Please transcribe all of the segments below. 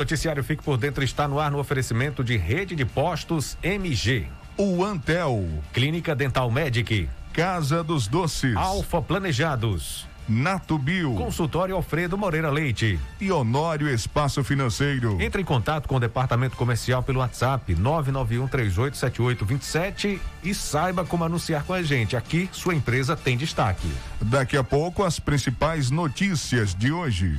Noticiário Fique por Dentro está no ar no oferecimento de Rede de Postos MG. O Antel. Clínica Dental Medic. Casa dos Doces. Alfa Planejados. Nato Bio. Consultório Alfredo Moreira Leite. E Honório Espaço Financeiro. Entre em contato com o departamento comercial pelo WhatsApp 991387827 e saiba como anunciar com a gente. Aqui sua empresa tem destaque. Daqui a pouco as principais notícias de hoje.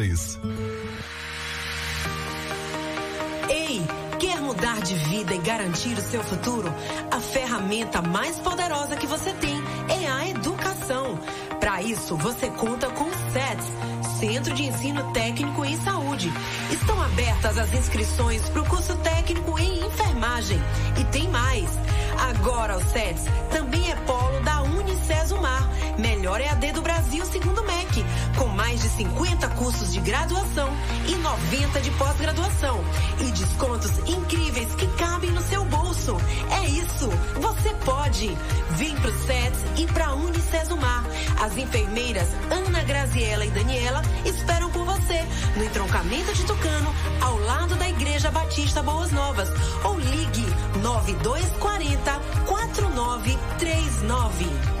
Ei, quer mudar de vida e garantir o seu futuro? A ferramenta mais poderosa que você tem é a educação. Para isso, você conta com o SETS, Centro de Ensino Técnico em Saúde. Estão abertas as inscrições para o curso técnico em enfermagem. E tem mais. Agora o SETS também é polo da Unicesumar, melhor EAD do Brasil segundo o MEC, com mais de 50 cursos de graduação e 90 de pós-graduação e descontos incríveis que cabem no seu bolso. É isso, você pode. Vem pro SETS e pra Unicesumar. As enfermeiras Ana Graziela e Daniela esperam por você no entroncamento de Tucano, ao lado da Igreja Batista Boas Novas. Ou ligue 9240 4939.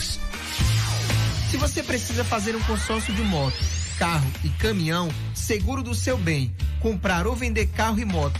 Se você precisa fazer um consórcio de moto, carro e caminhão, seguro do seu bem, comprar ou vender carro e moto,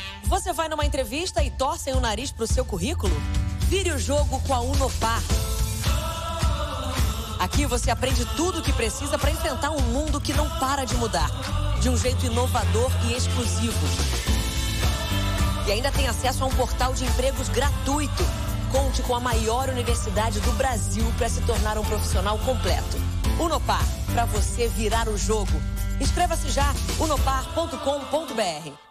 Você vai numa entrevista e torcem o nariz pro seu currículo? Vire o jogo com a Unopar. Aqui você aprende tudo o que precisa para enfrentar um mundo que não para de mudar, de um jeito inovador e exclusivo. E ainda tem acesso a um portal de empregos gratuito. Conte com a maior universidade do Brasil para se tornar um profissional completo. Unopar, para você virar o jogo. Inscreva-se já, unopar.com.br.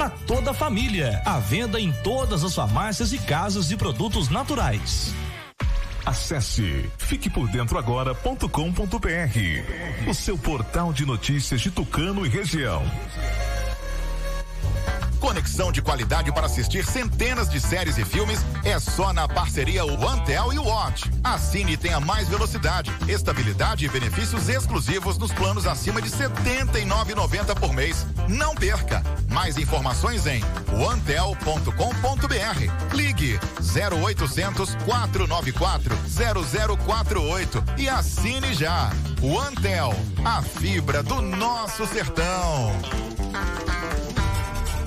para toda a família. À venda em todas as farmácias e casas de produtos naturais. Acesse fiquepordentroagora.com.br, o seu portal de notícias de Tucano e região. Conexão de qualidade para assistir centenas de séries e filmes é só na parceria OneTel e Watch. Assine e tenha mais velocidade, estabilidade e benefícios exclusivos nos planos acima de R$ 79,90 por mês. Não perca! Mais informações em onetel.com.br. Ligue 0800 494 0048 e assine já. OneTel, a fibra do nosso sertão.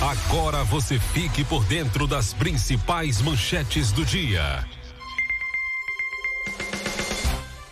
Agora você fique por dentro das principais manchetes do dia.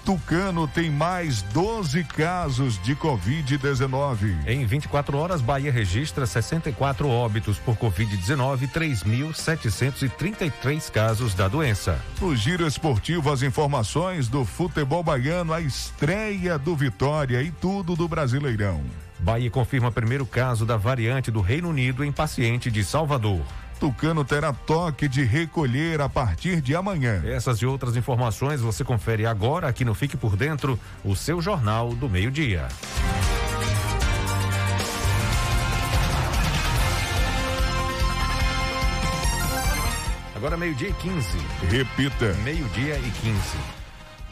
Tucano tem mais 12 casos de Covid-19. Em 24 horas, Bahia registra 64 óbitos por Covid-19 3.733 casos da doença. No giro esportivo, as informações do futebol baiano, a estreia do Vitória e tudo do Brasileirão. Bahia confirma primeiro caso da variante do Reino Unido em paciente de Salvador. Tucano terá toque de recolher a partir de amanhã. Essas e outras informações você confere agora aqui no Fique por Dentro, o seu jornal do meio-dia. Agora meio-dia e 15. Repita. Meio-dia e 15.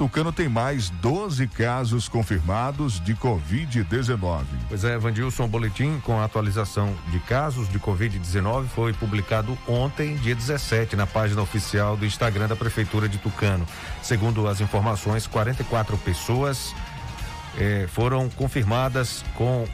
Tucano tem mais 12 casos confirmados de Covid-19. Pois é, Vandilson, o boletim com a atualização de casos de Covid-19 foi publicado ontem, dia 17, na página oficial do Instagram da Prefeitura de Tucano. Segundo as informações, 44 pessoas eh, foram confirmadas com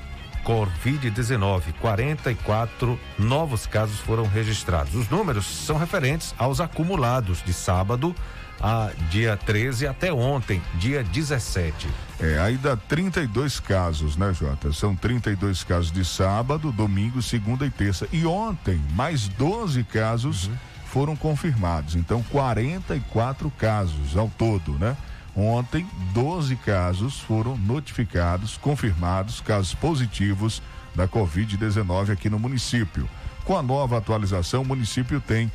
Covid-19. 44 novos casos foram registrados. Os números são referentes aos acumulados de sábado a dia 13 até ontem, dia 17. É, aí dá 32 casos, né, Jota? São 32 casos de sábado, domingo, segunda e terça. E ontem, mais 12 casos uhum. foram confirmados. Então, 44 casos ao todo, né? Ontem, 12 casos foram notificados, confirmados, casos positivos da Covid-19 aqui no município. Com a nova atualização, o município tem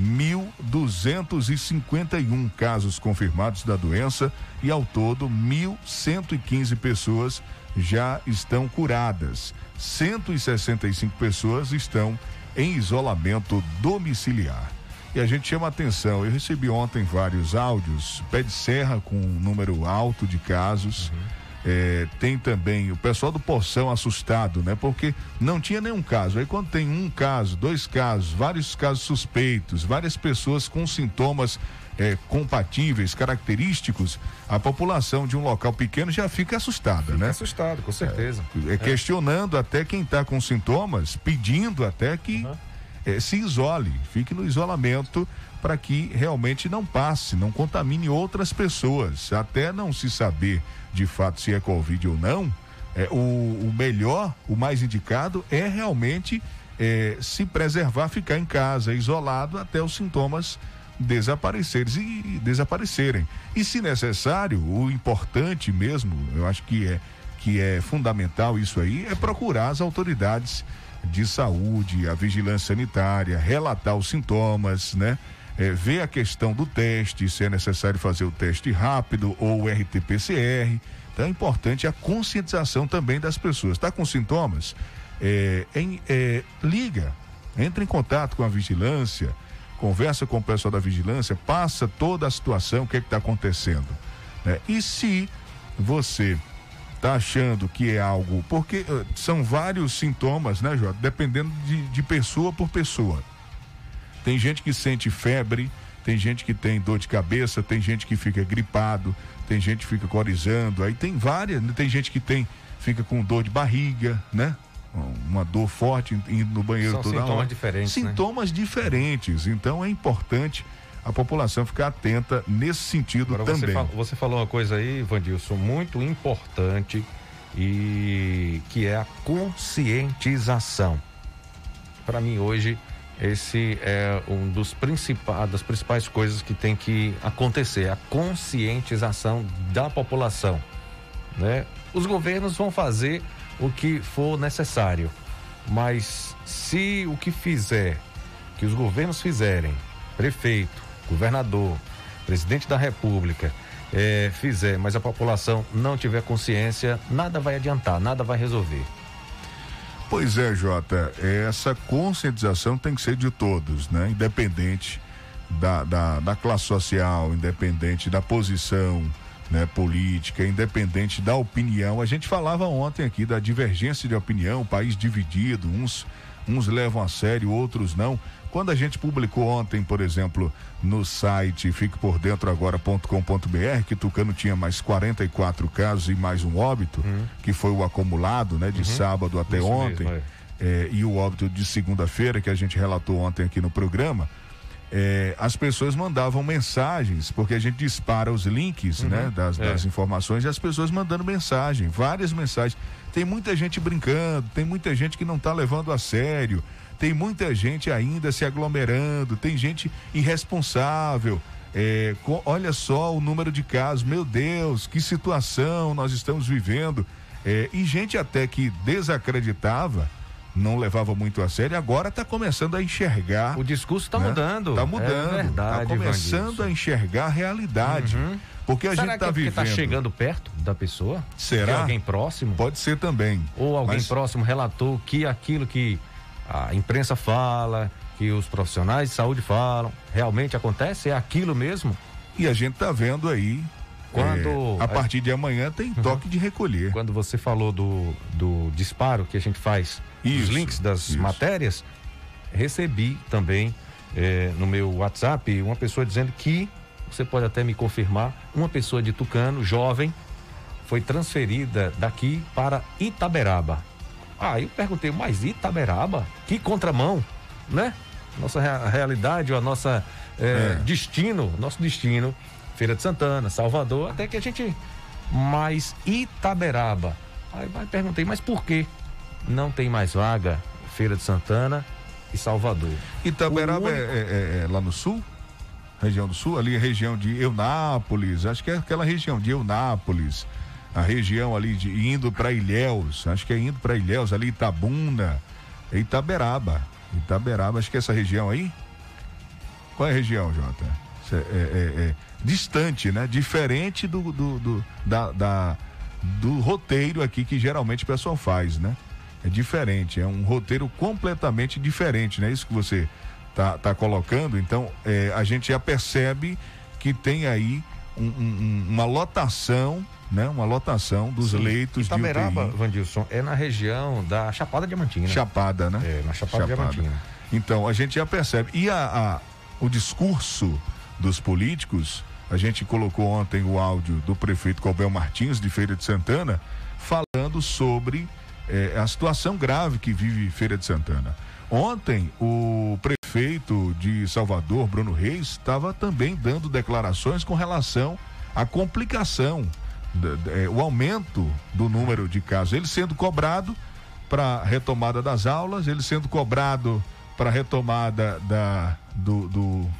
1.251 casos confirmados da doença e, ao todo, 1.115 pessoas já estão curadas. 165 pessoas estão em isolamento domiciliar. E a gente chama atenção, eu recebi ontem vários áudios, pé de serra com um número alto de casos. Uhum é, tem também o pessoal do Poção assustado, né? Porque não tinha nenhum caso. Aí quando tem um caso, dois casos, vários casos suspeitos, várias pessoas com sintomas é, compatíveis, característicos, a população de um local pequeno já fica assustada, fica né? Assustado, com certeza. É, é questionando até quem está com sintomas, pedindo até que uhum. Se isole, fique no isolamento para que realmente não passe, não contamine outras pessoas, até não se saber de fato se é Covid ou não, É, o, o melhor, o mais indicado é realmente é, se preservar, ficar em casa, isolado, até os sintomas desaparecerem e desaparecerem. E se necessário, o importante mesmo, eu acho que é que é fundamental isso aí, é procurar as autoridades de saúde, a vigilância sanitária, relatar os sintomas, né? É, ver a questão do teste, se é necessário fazer o teste rápido ou RT-PCR. Então é importante a conscientização também das pessoas. Está com sintomas? É, em, é, liga, entra em contato com a vigilância, conversa com o pessoal da vigilância, passa toda a situação, o que é está acontecendo. Né? E se você está achando que é algo. Porque uh, são vários sintomas, né, Jota? Dependendo de, de pessoa por pessoa. Tem gente que sente febre, tem gente que tem dor de cabeça, tem gente que fica gripado, tem gente que fica corizando, aí tem várias, né? tem gente que tem fica com dor de barriga, né? Uma dor forte indo no banheiro São toda sintomas hora. diferentes, né? Sintomas diferentes. Então é importante a população ficar atenta nesse sentido Agora, também. Você, você falou uma coisa aí, Vandilson, muito importante e que é a conscientização. Para mim hoje esse é um dos principais das principais coisas que tem que acontecer, a conscientização da população, né? Os governos vão fazer o que for necessário, mas se o que fizer, que os governos fizerem, prefeito, governador, presidente da república, eh, fizer, mas a população não tiver consciência, nada vai adiantar, nada vai resolver. Pois é, Jota, essa conscientização tem que ser de todos, né? Independente da, da, da classe social, independente da posição né, política, independente da opinião. A gente falava ontem aqui da divergência de opinião, país dividido, uns, uns levam a sério, outros não. Quando a gente publicou ontem, por exemplo, no site fiquepordentroagora.com.br, que Tucano tinha mais 44 casos e mais um óbito, que foi o acumulado, né, de Uhum. sábado até Isso ontem, mesmo, é, e o óbito de segunda-feira, que a gente relatou ontem aqui no programa, é, as pessoas mandavam mensagens, porque a gente dispara os links Uhum, né, das, é. das informações e as pessoas mandando mensagem, várias mensagens. Tem muita gente brincando, tem muita gente que não está levando a sério, tem muita gente ainda se aglomerando, tem gente irresponsável. É, co- olha só o número de casos, meu Deus, que situação nós estamos vivendo. É, e gente até que desacreditava, não levava muito a sério, agora está começando a enxergar. O discurso está mudando. Está É mudando. verdade, Está começando a enxergar a realidade. Porque a Será gente está é porque vivendo. tá chegando perto da pessoa? Será? De alguém próximo? Pode ser também. Ou alguém Mas- próximo relatou que aquilo que a imprensa fala, que os profissionais de saúde falam, realmente acontece? É aquilo mesmo? E a gente está vendo aí. Quando- Uhum. é, a partir de amanhã tem toque de recolher. Quando você falou do, do disparo que a gente faz, os links das isso. matérias, recebi também eh, no meu WhatsApp uma pessoa dizendo que, você pode até me confirmar, uma pessoa de Tucano, jovem, foi transferida daqui para Itaberaba. Aí eu perguntei, mas Itaberaba? Que contramão, né? Nossa rea- realidade, ou a nossa eh, É. destino, nosso destino, Feira de Santana, Salvador, até que a gente. Mas Itaberaba. Aí eu perguntei, mas por que não tem mais vaga Feira de Santana e Salvador? Itaberaba O é, único- é- é lá no sul? Região do sul? Ali, região de Eunápolis. Acho que é aquela região de Eunápolis. A região ali de indo para Ilhéus. Acho que é indo para Ilhéus, ali Itabuna. É Itaberaba. Itaberaba, acho que é essa região aí. Qual é a região, Jota? É, é- é distante, né? Diferente do, do, do- da, da- do roteiro aqui que geralmente o pessoal faz, né? É diferente, é um roteiro completamente diferente, não é isso que você tá, tá colocando? Então, é, a gente já percebe que tem aí um- um- um- uma lotação, né? Uma lotação dos Sim. leitos Itaberaba, de UTI. Vandilson, é na região da Chapada Diamantina. Chapada, né? É, na Chapada, Diamantina. Então, a gente já percebe. E a, a- o discurso dos políticos, a gente colocou ontem o áudio do prefeito Colbel Martins, de Feira de Santana, falando sobre eh, a situação grave que vive Feira de Santana. Ontem, o prefeito de Salvador, Bruno Reis, estava também dando declarações com relação à complicação é, o aumento do número de casos, ele sendo cobrado para retomada das aulas, ele sendo cobrado para retomada da, do, do,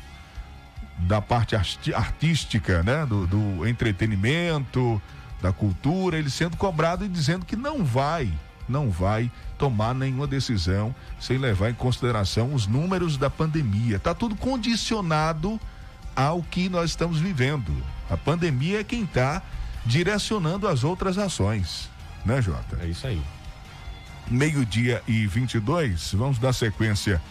da parte artística, né? Do, do, entretenimento, da cultura, ele sendo cobrado e dizendo que não vai, não vai tomar nenhuma decisão sem levar em consideração os números da pandemia. Está tudo condicionado ao que nós estamos vivendo. A pandemia é quem está direcionando as outras ações, né, Jota? É isso aí. Meio-dia e 22, vamos dar sequência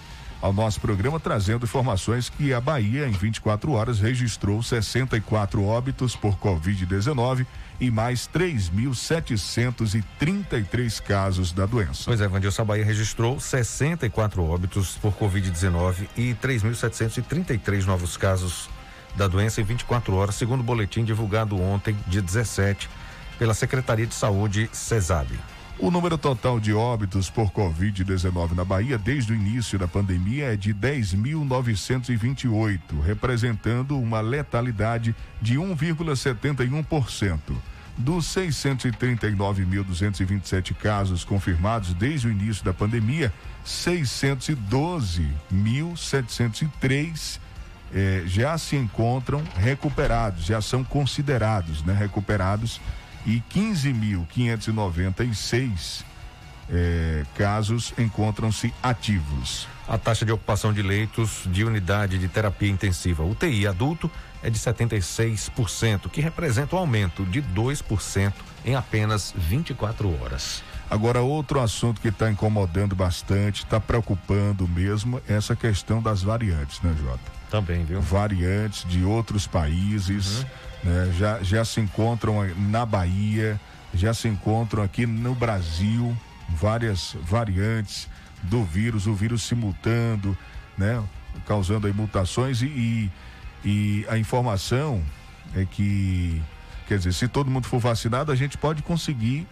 ao nosso programa, trazendo informações que a Bahia, em 24 horas, registrou 64 óbitos por Covid-19 e mais 3.733 casos da doença. Pois é, Vandilson, a Bahia registrou 64 óbitos por Covid-19 e 3.733 novos casos da doença em 24 horas, segundo o boletim divulgado ontem, dia 17, pela Secretaria de Saúde, CESAB. O número total de óbitos por Covid-19 na Bahia desde o início da pandemia é de 10.928, representando uma letalidade de 1,71%. Dos 639.227 casos confirmados desde o início da pandemia, 612.703 eh, já se encontram recuperados, já são considerados né, recuperados e 15.596 eh, casos encontram-se ativos. A taxa de ocupação de leitos de unidade de terapia intensiva UTI adulto é de 76%, que representa um aumento de 2% em apenas 24 horas. Agora, outro assunto que está incomodando bastante, está preocupando mesmo, é essa questão das variantes, né, Jota? Também, viu? Variantes de outros países, uhum. Né? Já, já se encontram na Bahia, já se encontram aqui no Brasil, várias variantes do vírus, o vírus se mutando, né? Causando aí mutações e, e, e a informação é que, quer dizer, se todo mundo for vacinado, a gente pode conseguir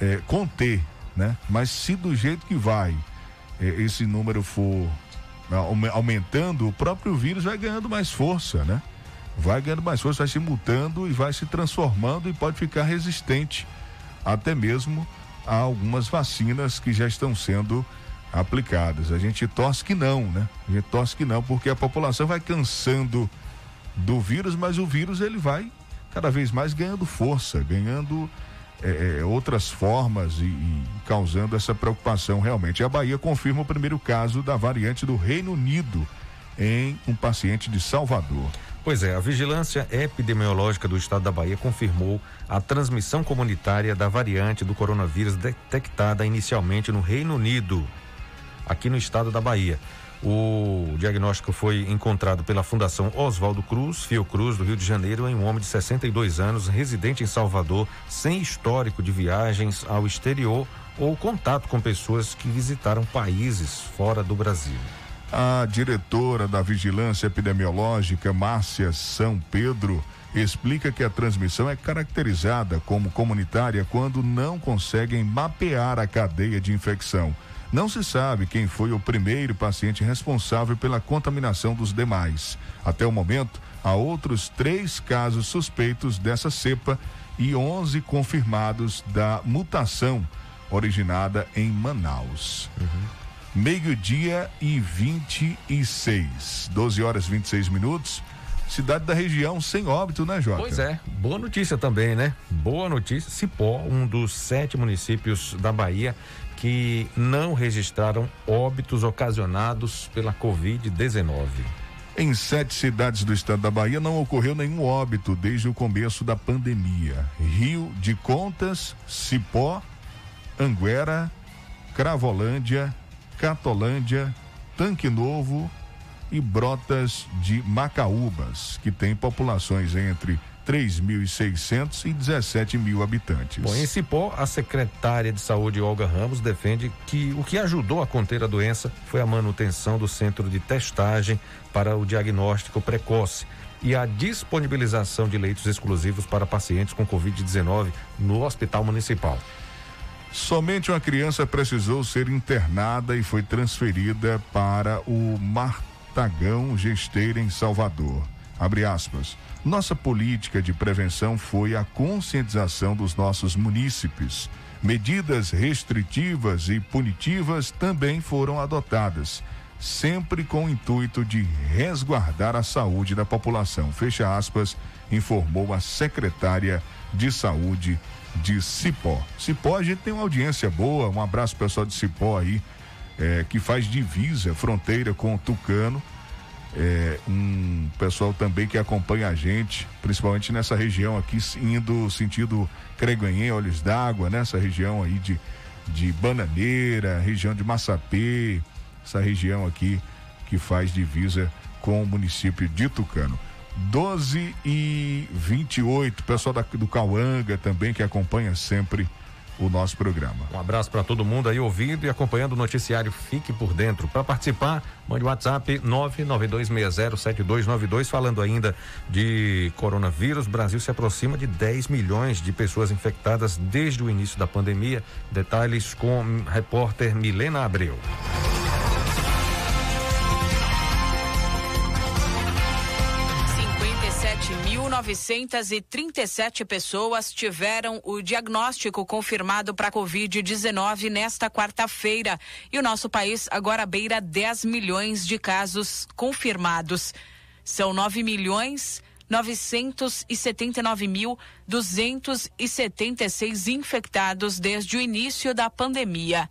é, conter, né? Mas se do jeito que vai é, esse número for aumentando, o próprio vírus vai ganhando mais força, né? Vai ganhando mais força, vai se mutando e vai se transformando e pode ficar resistente até mesmo a algumas vacinas que já estão sendo aplicadas. A gente torce que não, né? A gente torce que não, porque a população vai cansando do vírus, mas o vírus ele vai cada vez mais ganhando força, ganhando é, outras formas e, e, causando essa preocupação realmente. A Bahia confirma o primeiro caso da variante do Reino Unido em um paciente de Salvador. Pois é, a Vigilância Epidemiológica do Estado da Bahia confirmou a transmissão comunitária da variante do coronavírus detectada inicialmente no Reino Unido, aqui no estado da Bahia. O diagnóstico foi encontrado pela Fundação Oswaldo Cruz, Fiocruz, do Rio de Janeiro, em um homem de 62 anos, residente em Salvador, sem histórico de viagens ao exterior ou contato com pessoas que visitaram países fora do Brasil. A diretora da Vigilância Epidemiológica, Márcia São Pedro, explica que a transmissão é caracterizada como comunitária quando não conseguem mapear a cadeia de infecção não se sabe quem foi o primeiro paciente responsável pela contaminação dos demais. Até o momento, há outros três casos suspeitos dessa cepa e 11 confirmados da mutação originada em Manaus. Uhum. Meio-dia e 26, 12 horas e 26 minutos. Cidade da região sem óbito, né, Jota? Pois é, boa notícia também, né? Boa notícia. Cipó, um dos sete municípios da Bahia que não registraram óbitos ocasionados pela Covid-19. Em sete cidades do estado da Bahia não ocorreu nenhum óbito desde o começo da pandemia. Rio de Contas, Cipó, Anguera, Cravolândia, Catolândia, Tanque Novo e Brotas de Macaúbas, que tem populações entre 3.600 e 17 mil habitantes. Bom, em Cipó, a secretária de Saúde, Olga Ramos, defende que o que ajudou a conter a doença foi a manutenção do centro de testagem para o diagnóstico precoce e a disponibilização de leitos exclusivos para pacientes com Covid-19 no Hospital Municipal. Somente uma criança precisou ser internada e foi transferida para o Martagão Gesteira em Salvador. Abre aspas. Nossa política de prevenção foi a conscientização dos nossos munícipes. Medidas restritivas e punitivas também foram adotadas, sempre com o intuito de resguardar a saúde da população. Fecha aspas, informou a secretária de Saúde de Cipó. Cipó, a gente tem uma audiência boa, um abraço pessoal de Cipó aí, é, que faz divisa, fronteira com o Tucano. É, um pessoal também que acompanha a gente, principalmente nessa região aqui, indo sentido Creganhém, Olhos d'Água, nessa região aí de, de Bananeira, região de Massapê, essa região aqui que faz divisa com o município de Tucano. 12 e 28, pessoal da, do Cauanga também que acompanha sempre o nosso programa. Um abraço para todo mundo aí ouvindo e acompanhando o noticiário Fique por Dentro. Para participar, mande WhatsApp 992607292 falando ainda de coronavírus. Brasil se aproxima de 10 milhões de pessoas infectadas desde o início da pandemia. Detalhes com repórter Milena Abreu. 937 pessoas tiveram o diagnóstico confirmado para Covid-19 nesta quarta-feira. E o nosso país agora beira 10 milhões de casos confirmados. São 9 milhões 979.276 infectados desde o início da pandemia.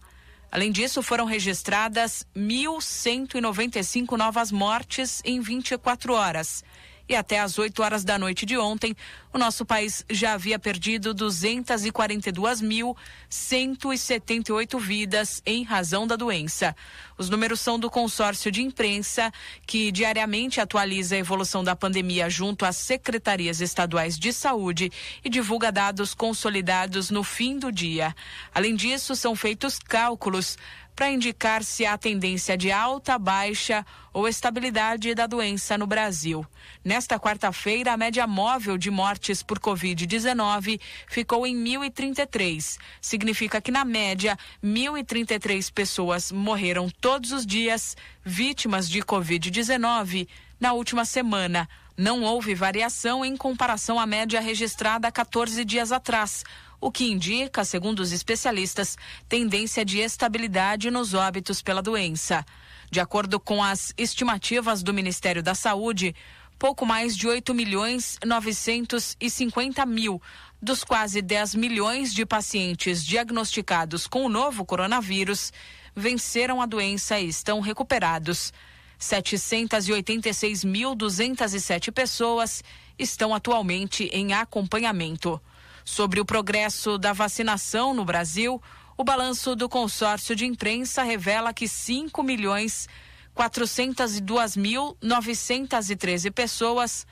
Além disso, foram registradas 1.195 novas mortes em 24 horas e até às 8 horas da noite de ontem, o nosso país já havia perdido 242.178 vidas em razão da doença. Os números são do consórcio de imprensa, que diariamente atualiza a evolução da pandemia junto às secretarias estaduais de saúde e divulga dados consolidados no fim do dia. Além disso, são feitos cálculos para indicar se há tendência de alta, baixa ou estabilidade da doença no Brasil. Nesta quarta-feira, a média móvel de mortes por Covid-19 ficou em 1.033. Significa que, na média, 1.033 pessoas morreram todos os dias vítimas de Covid-19 na última semana. Não houve variação em comparação à média registrada 14 dias atrás o que indica, segundo os especialistas, tendência de estabilidade nos óbitos pela doença. De acordo com as estimativas do Ministério da Saúde, pouco mais de 8 milhões 950 mil dos quase 10 milhões de pacientes diagnosticados com o novo coronavírus venceram a doença e estão recuperados. 786.207 pessoas estão atualmente em acompanhamento. Sobre o progresso da vacinação no Brasil, o balanço do consórcio de imprensa revela que 5 milhões 402.913 pessoas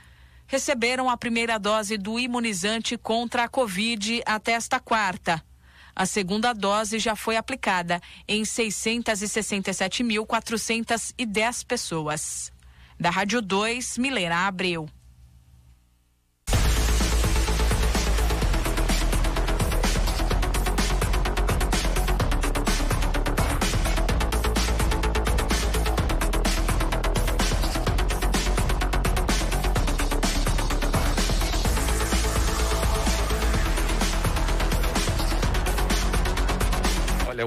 receberam a primeira dose do imunizante contra a Covid até esta quarta. A segunda dose já foi aplicada em 667.410 pessoas. Da Rádio 2, Milena Abreu.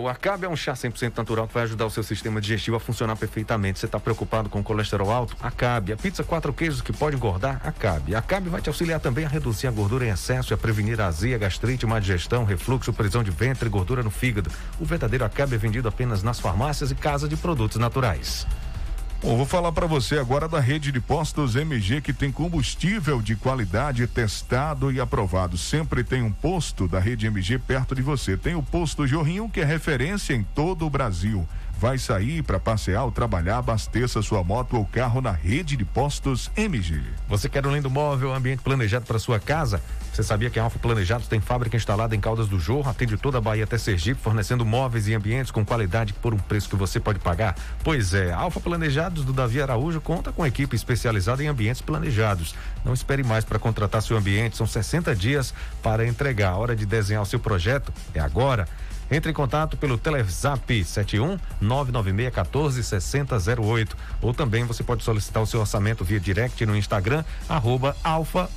O Acabe é um chá 100% natural que vai ajudar o seu sistema digestivo a funcionar perfeitamente. Você está preocupado com colesterol alto? Acabe. A pizza quatro queijos que pode engordar? Acabe. Acabe vai te auxiliar também a reduzir a gordura em excesso e a prevenir a azia, gastrite, má digestão, refluxo, prisão de ventre e gordura no fígado. O verdadeiro Acabe é vendido apenas nas farmácias e casas de produtos naturais. Bom, vou falar para você agora da rede de postos MG que tem combustível de qualidade testado e aprovado. Sempre tem um posto da rede MG perto de você. Tem o posto Jorrinho que é referência em todo o Brasil. Vai sair para passear ou trabalhar, abasteça sua moto ou carro na rede de postos MG. Você quer um lindo móvel, ambiente planejado para sua casa? Você sabia que a Alfa Planejados tem fábrica instalada em Caldas do Jorro, atende toda a Bahia até Sergipe, fornecendo móveis e ambientes com qualidade por um preço que você pode pagar? Pois é, a Alfa Planejados do Davi Araújo conta com equipe especializada em ambientes planejados. Não espere mais para contratar seu ambiente, são 60 dias para entregar. A hora de desenhar o seu projeto é agora. Entre em contato pelo Telezap 71 996 14 6008 ou também você pode solicitar o seu orçamento via direct no Instagram arroba alfa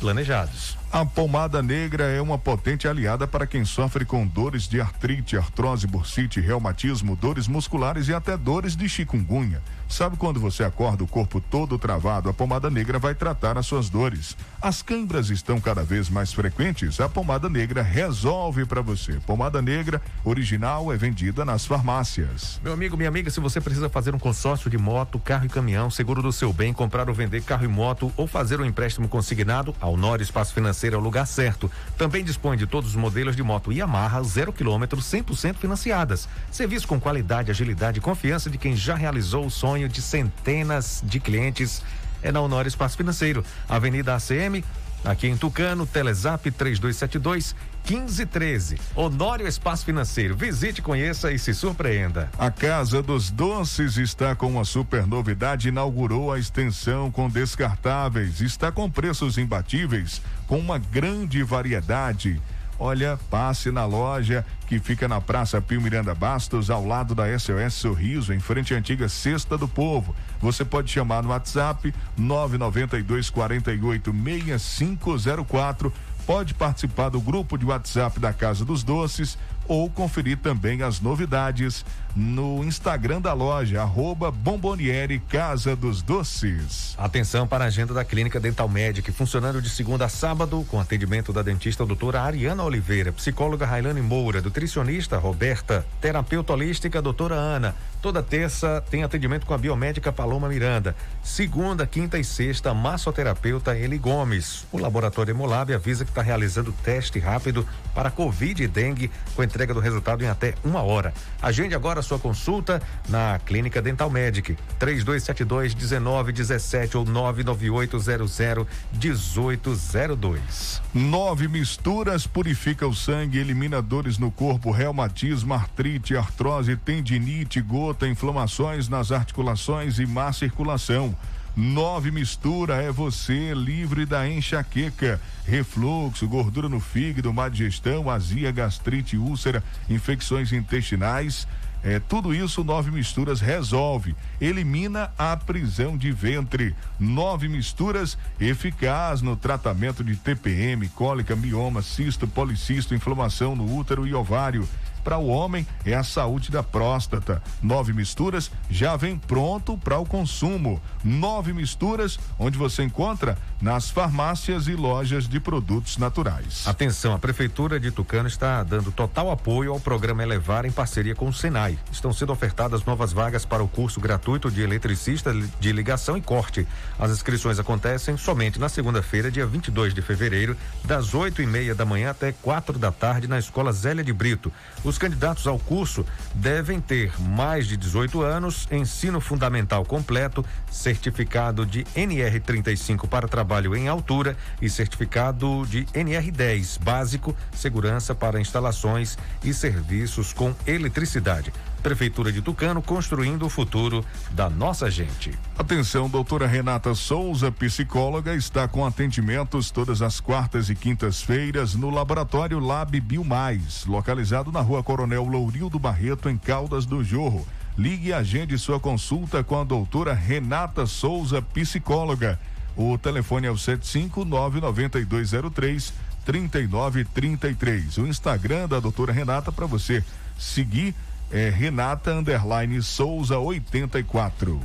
planejados. A pomada negra é uma potente aliada para quem sofre com dores de artrite, artrose, bursite, reumatismo, dores musculares e até dores de chikungunya. Sabe quando você acorda o corpo todo travado? A pomada negra vai tratar as suas dores. As câimbras estão cada vez mais frequentes. A pomada negra resolve para você. Pomada negra original é vendida nas farmácias. Meu amigo, minha amiga, se você precisa fazer um consórcio de moto, carro e caminhão, seguro do seu bem, comprar ou vender carro e moto ou fazer um empréstimo consignado, a Honor Espaço Financeiro é o lugar certo. Também dispõe de todos os modelos de moto Yamaha zero quilômetro, 100% financiadas. Serviço com qualidade, agilidade e confiança de quem já realizou o sonho de centenas de clientes é na Honor Espaço Financeiro, Avenida ACM, aqui em Tucano, Telezap 3272 1513. Honório Espaço Financeiro. Visite, conheça e se surpreenda. A Casa dos Doces está com uma super novidade. Inaugurou a extensão com descartáveis. Está com preços imbatíveis, com uma grande variedade. Olha, passe na loja que fica na Praça Pio Miranda Bastos, ao lado da SOS Sorriso, em frente à antiga Cesta do Povo. Você pode chamar no WhatsApp 992 48 6504. Pode participar do grupo de WhatsApp da Casa dos Doces ou conferir também as novidades no Instagram da loja, arroba Bomboniere Casa dos Doces. Atenção para a agenda da Clínica Dental Medic, funcionando de segunda a sábado, com atendimento da dentista doutora Ariana Oliveira, psicóloga Railane Moura, nutricionista Roberta, terapeuta holística doutora Ana. Toda terça tem atendimento com a biomédica Paloma Miranda. Segunda, quinta e sexta, massoterapeuta Eli Gomes. O laboratório Emolab avisa que está realizando teste rápido para Covid e dengue, com entrega do resultado em até uma hora. Agende agora sua consulta na Clínica Dental Medic. 3272 1917 ou 99800 1802. Nove misturas purifica o sangue, elimina dores no corpo, reumatismo, artrite, artrose, tendinite, gota, inflamações nas articulações e má circulação. Nove mistura é você livre da enxaqueca, refluxo, gordura no fígado, má digestão, azia, gastrite, úlcera, infecções intestinais. É, tudo isso Nove Misturas resolve. Elimina a prisão de ventre. Nove Misturas eficaz no tratamento de TPM, cólica, mioma, cisto, policisto, inflamação no útero e ovário. Para o homem é a saúde da próstata. Nove misturas já vem pronto para o consumo. Nove misturas, onde você encontra nas farmácias e lojas de produtos naturais. Atenção, a Prefeitura de Tucano está dando total apoio ao programa Elevar em parceria com o Senai. Estão sendo ofertadas novas vagas para o curso gratuito de eletricista de ligação e corte. As inscrições acontecem somente na segunda-feira, dia 22 de fevereiro, das oito e meia da manhã até quatro da tarde, na Escola Zélia de Brito. Candidatos ao curso devem ter mais de 18 anos, ensino fundamental completo, certificado de NR35 para trabalho em altura e certificado de NR10 básico, segurança para instalações e serviços com eletricidade. Prefeitura de Tucano construindo o futuro da nossa gente. Atenção, doutora Renata Souza, psicóloga, está com atendimentos todas as quartas e quintas-feiras no Laboratório Lab Biomais, localizado na rua Coronel Lourildo Barreto, em Caldas do Jorro. Ligue e agende sua consulta com a doutora Renata Souza, psicóloga. O telefone é o 7599203 3933. O Instagram da doutora Renata para você seguir é Renata Underline Souza 84.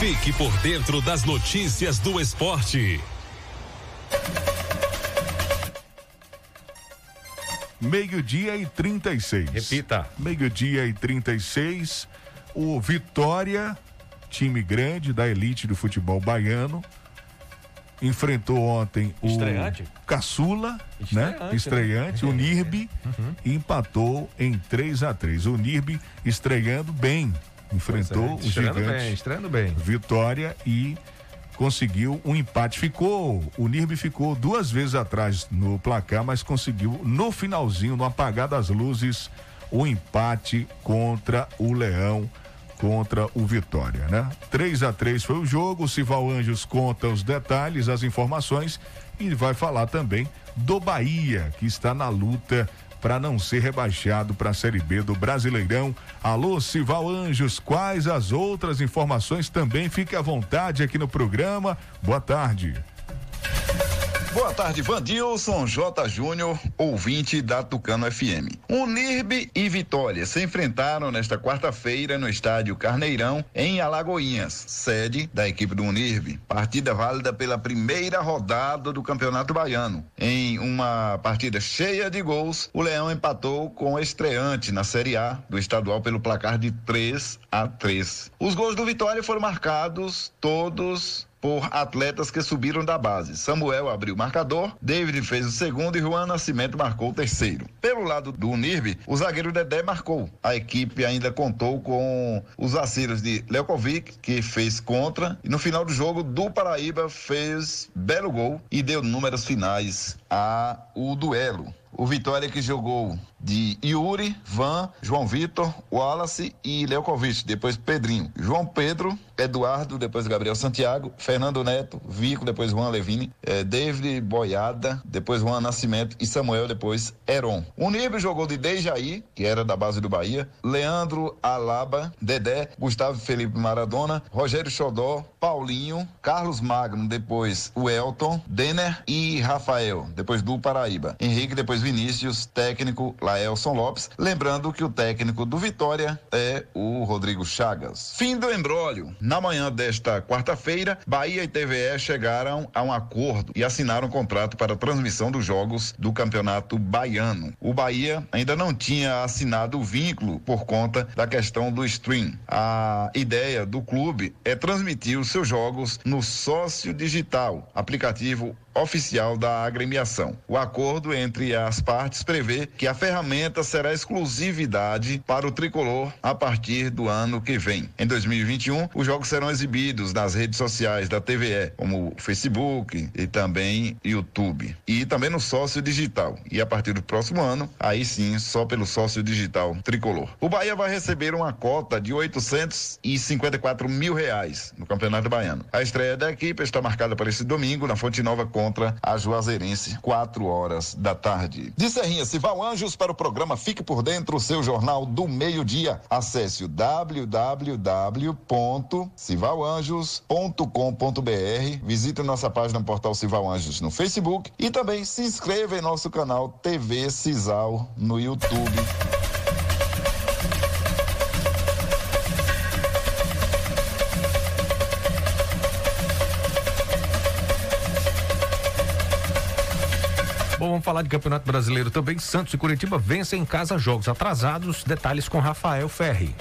Fique por dentro das notícias do esporte. Meio-dia e 36. Repita. Meio-dia e 36. O Vitória, time grande da elite do futebol baiano, enfrentou ontem o Estreante? Caçula, né? Estreante, Estreante, né? o Nirbi, Uhum. e empatou em 3 a 3 O Nirbi estreando bem, enfrentou é, o estreando gigante bem, estreando bem. Vitória e conseguiu um empate. Ficou, o Nirbi ficou duas vezes atrás no placar, mas conseguiu no finalzinho, no apagar das luzes, o empate contra o Leão. Contra o Vitória, né? 3 a 3 foi o jogo. O Sival Anjos conta os detalhes, as informações e vai falar também do Bahia, que está na luta para não ser rebaixado para a Série B do Brasileirão. Alô, Sival Anjos, quais as outras informações também? Fique à vontade aqui no programa. Boa tarde. Boa tarde, Vandilson J. Júnior, ouvinte da Tucano FM. Unirbe e Vitória se enfrentaram nesta quarta-feira no estádio Carneirão, em Alagoinhas, sede da equipe do Unirbe. Partida válida pela primeira rodada do Campeonato Baiano. Em uma partida cheia de gols, o Leão empatou com o estreante na Série A do estadual pelo placar de 3 a 3. Os gols do Vitória foram marcados todos por atletas que subiram da base. Samuel abriu o marcador, David fez o segundo e Juan Nascimento marcou o terceiro. Pelo lado do Unirbe, o zagueiro Dedé marcou. A equipe ainda contou com os aciros de Leokovic, que fez contra, e no final do jogo, do Paraíba fez belo gol e deu números finais a o duelo. O Vitória que jogou de Yuri, Van, João Vitor, Wallace e Leokovic, depois Pedrinho. João Pedro, Eduardo, depois Gabriel Santiago, Fernando Neto, Vico, depois Juan Levine, eh, David Boiada, depois Juan Nascimento e Samuel, depois Heron. O Nível jogou de Dejaí, que era da base do Bahia, Leandro Alaba, Dedé, Gustavo Felipe Maradona, Rogério Xodó, Paulinho, Carlos Magno, depois o Elton, Denner e Rafael, depois do Paraíba. Henrique, depois Vinícius, técnico Laelson Lopes. Lembrando que o técnico do Vitória é o Rodrigo Chagas. Fim do embrólio. Na manhã desta quarta-feira, Bahia e TVE chegaram a um acordo e assinaram um contrato para a transmissão dos jogos do Campeonato Baiano. O Bahia ainda não tinha assinado o vínculo por conta da questão do stream. A ideia do clube é transmitir os seus jogos no sócio digital, aplicativo oficial da agremiação. O acordo entre as partes prevê que a ferramenta será exclusividade para o tricolor a partir do ano que vem. Em 2021, os jogos serão exibidos nas redes sociais da TVE, como Facebook e também YouTube, e também no sócio digital. E a partir do próximo ano, aí sim, só pelo sócio digital tricolor. O Bahia vai receber uma cota de 854 mil reais no Campeonato Baiano. A estreia da equipe está marcada para esse domingo na Fonte Nova contra a Juazeirense, 4 horas da tarde. De Serrinha, Sival Anjos para o programa Fique por Dentro, seu jornal do meio-dia. Acesse o www.civalanjos.com.br, visite nossa página portal Cival Anjos no Facebook e também se inscreva em nosso canal TV Cisal no YouTube. Vamos falar de Campeonato Brasileiro também. Santos e Curitiba vencem em casa jogos atrasados. Detalhes com Rafael Ferri.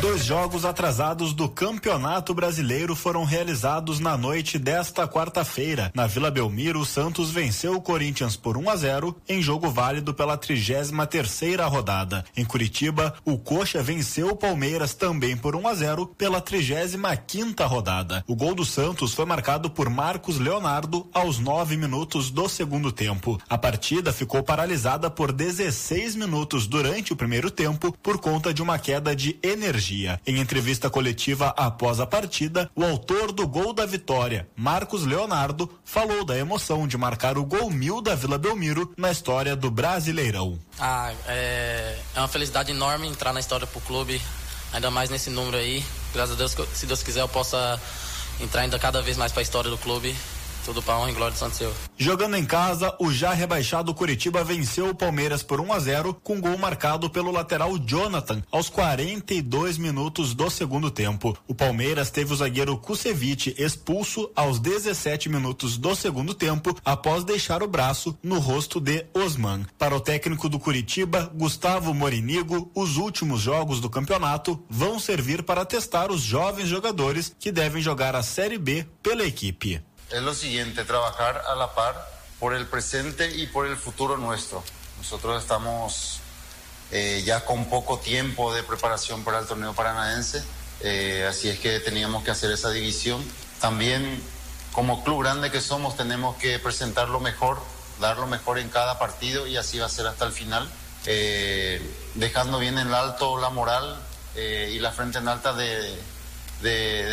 Dois jogos atrasados do Campeonato Brasileiro foram realizados na noite desta quarta-feira. Na Vila Belmiro, o Santos venceu o Corinthians por 1 a 0 em jogo válido pela 33 terceira rodada. Em Curitiba, o Coxa venceu o Palmeiras também por 1 a 0 pela 35 quinta rodada. O gol do Santos foi marcado por Marcos Leonardo aos nove minutos do segundo tempo. A partida ficou paralisada por 16 minutos durante o primeiro tempo por conta de uma queda de energia energia. Em entrevista coletiva após a partida, o autor do gol da vitória, Marcos Leonardo, falou da emoção de marcar o gol mil da Vila Belmiro na história do Brasileirão. Ah, é, é uma felicidade enorme entrar na história pro clube, ainda mais nesse número aí. Graças a Deus, se Deus quiser, eu possa entrar ainda cada vez mais para a história do clube tudo para honra e glória de Santos Seu. Jogando em casa, o já rebaixado Curitiba venceu o Palmeiras por 1 a 0 com gol marcado pelo lateral Jonathan aos 42 minutos do segundo tempo. O Palmeiras teve o zagueiro Kusevich expulso aos 17 minutos do segundo tempo após deixar o braço no rosto de Osman. Para o técnico do Curitiba, Gustavo Morinigo, os últimos jogos do campeonato vão servir para testar os jovens jogadores que devem jogar a Série B pela equipe. Es lo siguiente, trabajar a la par por el presente y por el futuro nuestro. Nosotros estamos eh, ya con poco tiempo de preparación para el torneo paranaense, eh, así es que teníamos que hacer esa división. También como club grande que somos tenemos que presentar lo mejor, dar lo mejor en cada partido y así va a ser hasta el final, eh, dejando bien en alto la moral y la frente en alta de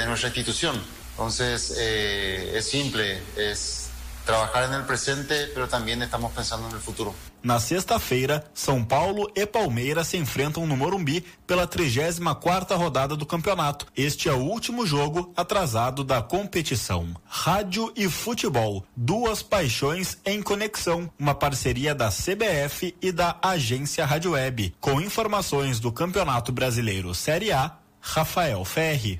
nuestra institución. Entonces, eh, es simple, es trabajar en el presente, pero también estamos pensando en el futuro. Na sexta-feira, São Paulo e Palmeiras se enfrentam no Morumbi pela 34ª rodada do campeonato. Este é o último jogo atrasado da competição. Rádio e futebol, duas paixões em conexão, uma parceria da CBF e da Agência Rádio Web, com informações do Campeonato Brasileiro Série A, Rafael Ferri.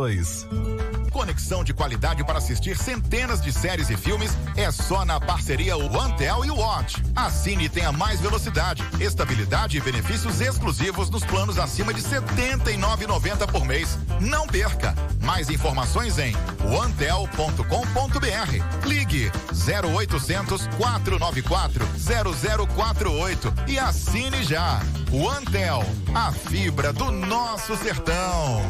dois. Conexão de qualidade para assistir centenas de séries e filmes é só na parceria OneTel e Watch. Assine e tenha mais velocidade, estabilidade e benefícios exclusivos nos planos acima de R$ 79,90 por mês. Não perca! Mais informações em onetel.com.br. Ligue 0800 494 0048 e assine já. OneTel, a fibra do nosso sertão.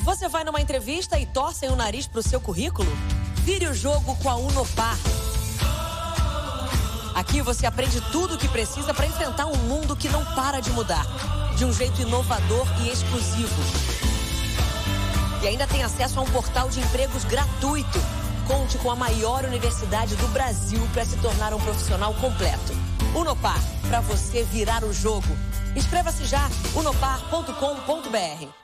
Você vai numa entrevista e torcem o nariz pro seu currículo? Vire o jogo com a Unopar. Aqui você aprende tudo o que precisa para enfrentar um mundo que não para de mudar, de um jeito inovador e exclusivo. E ainda tem acesso a um portal de empregos gratuito. Conte com a maior universidade do Brasil para se tornar um profissional completo. Unopar, para você virar o jogo. Inscreva-se já, unopar.com.br.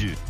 Saúde.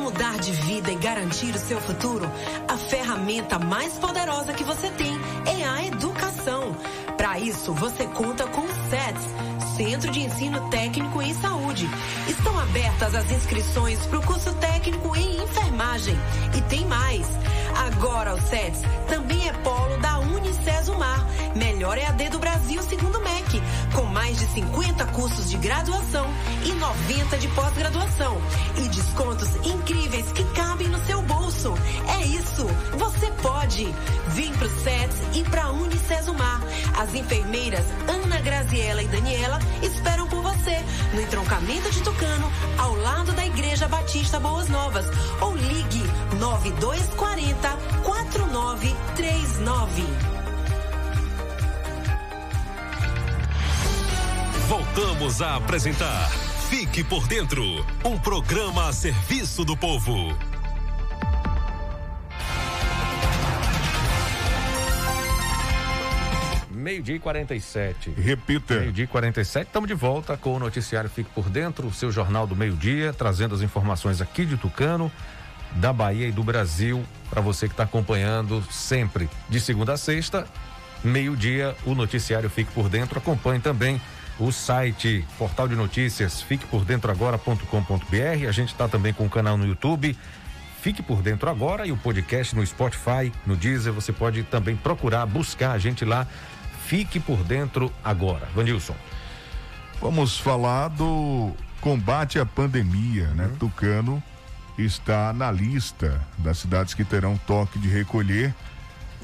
Mudar de vida e garantir o seu futuro? A ferramenta mais poderosa que você tem é a educação. Para isso, você conta com o SETS, Centro de Ensino Técnico em Saúde. Estão abertas as inscrições para o curso técnico em enfermagem. E tem mais. Agora o SETS também é polo da Unicesumar, melhor EAD do Brasil segundo o MEC, com mais de 50 cursos de graduação e 90 de pós-graduação e descontos incríveis que cabem no seu bolso. É isso, você pode. Vem pro SETS e pra Unicesumar. As enfermeiras Ana Graziela e Daniela esperam por você no entroncamento de Tucano, ao lado da Igreja Batista Boas Novas. Ou ligue 9240 4939. Voltamos a apresentar Fique por Dentro um programa a serviço do povo. Meio-dia e 47. Repita. Meio-dia e 47. Estamos de volta com o noticiário Fique por Dentro, o seu jornal do meio-dia, trazendo as informações aqui de Tucano, da Bahia e do Brasil, para você que está acompanhando sempre, de segunda a sexta, meio-dia, o noticiário Fique por Dentro. Acompanhe também o site Portal de Notícias Fique por Dentro Agora.com.br. A gente está também com o canal no YouTube. Fique por dentro agora e o podcast no Spotify, no Deezer. Você pode também procurar, buscar a gente lá. Fique por dentro agora. Vanilson. Vamos falar do combate à pandemia, né? Tucano está na lista das cidades que terão toque de recolher.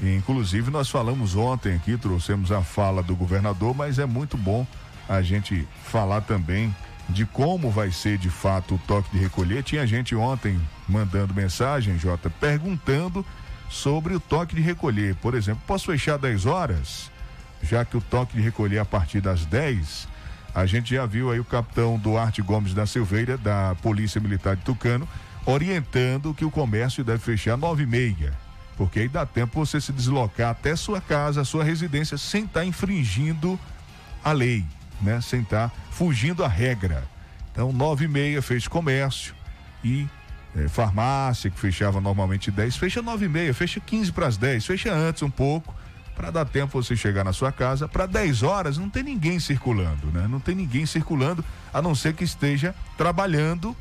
Inclusive, nós falamos ontem aqui, trouxemos a fala do governador, mas é muito bom a gente falar também de como vai ser de fato o toque de recolher. Tinha gente ontem mandando mensagem, Jota, perguntando sobre o toque de recolher. Por exemplo, posso fechar 10 horas? Já que o toque de recolher a partir das 10. A gente já viu aí o capitão Duarte Gomes da Silveira, da Polícia Militar de Tucano, orientando que o comércio deve fechar nove e meia, porque aí dá tempo você se deslocar até sua casa, sua residência, sem estar tá infringindo a lei, né? Sem estar tá fugindo à regra. Então, nove e meia fez comércio e é, farmácia, que fechava normalmente 10, fecha nove e meia, fecha 15 para as 10, fecha antes um pouco, para dar tempo você chegar na sua casa. Para 10 horas não tem ninguém circulando, né? Não tem ninguém circulando, a não ser que esteja trabalhando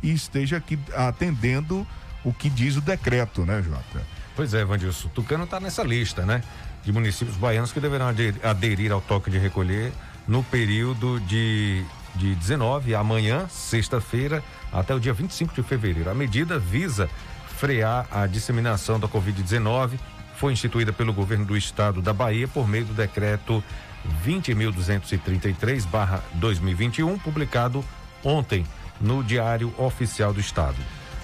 e esteja aqui atendendo o que diz o decreto, né, Jota? Pois é, Vandilson. Tucano está nessa lista, né? De municípios baianos que deverão aderir ao toque de recolher no período de, de 19, amanhã, sexta-feira, até o dia 25 de fevereiro. A medida visa frear a disseminação da Covid-19. Foi instituída pelo governo do estado da Bahia por meio do decreto 20.233-2021, publicado ontem no Diário Oficial do Estado.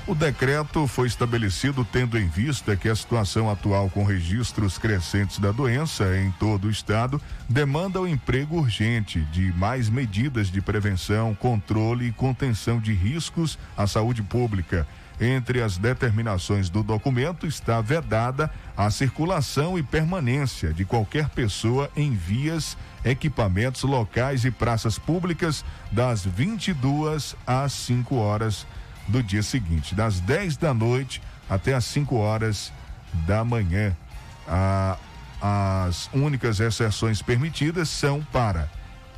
O decreto foi estabelecido tendo em vista que a situação atual com registros crescentes da doença em todo o estado demanda o emprego urgente de mais medidas de prevenção, controle e contenção de riscos à saúde pública. Entre as determinações do documento está vedada a circulação e permanência de qualquer pessoa em vias equipamentos locais e praças públicas das 22 às 5 horas do dia seguinte, das 10 da noite até as 5 horas da manhã. as únicas exceções permitidas são para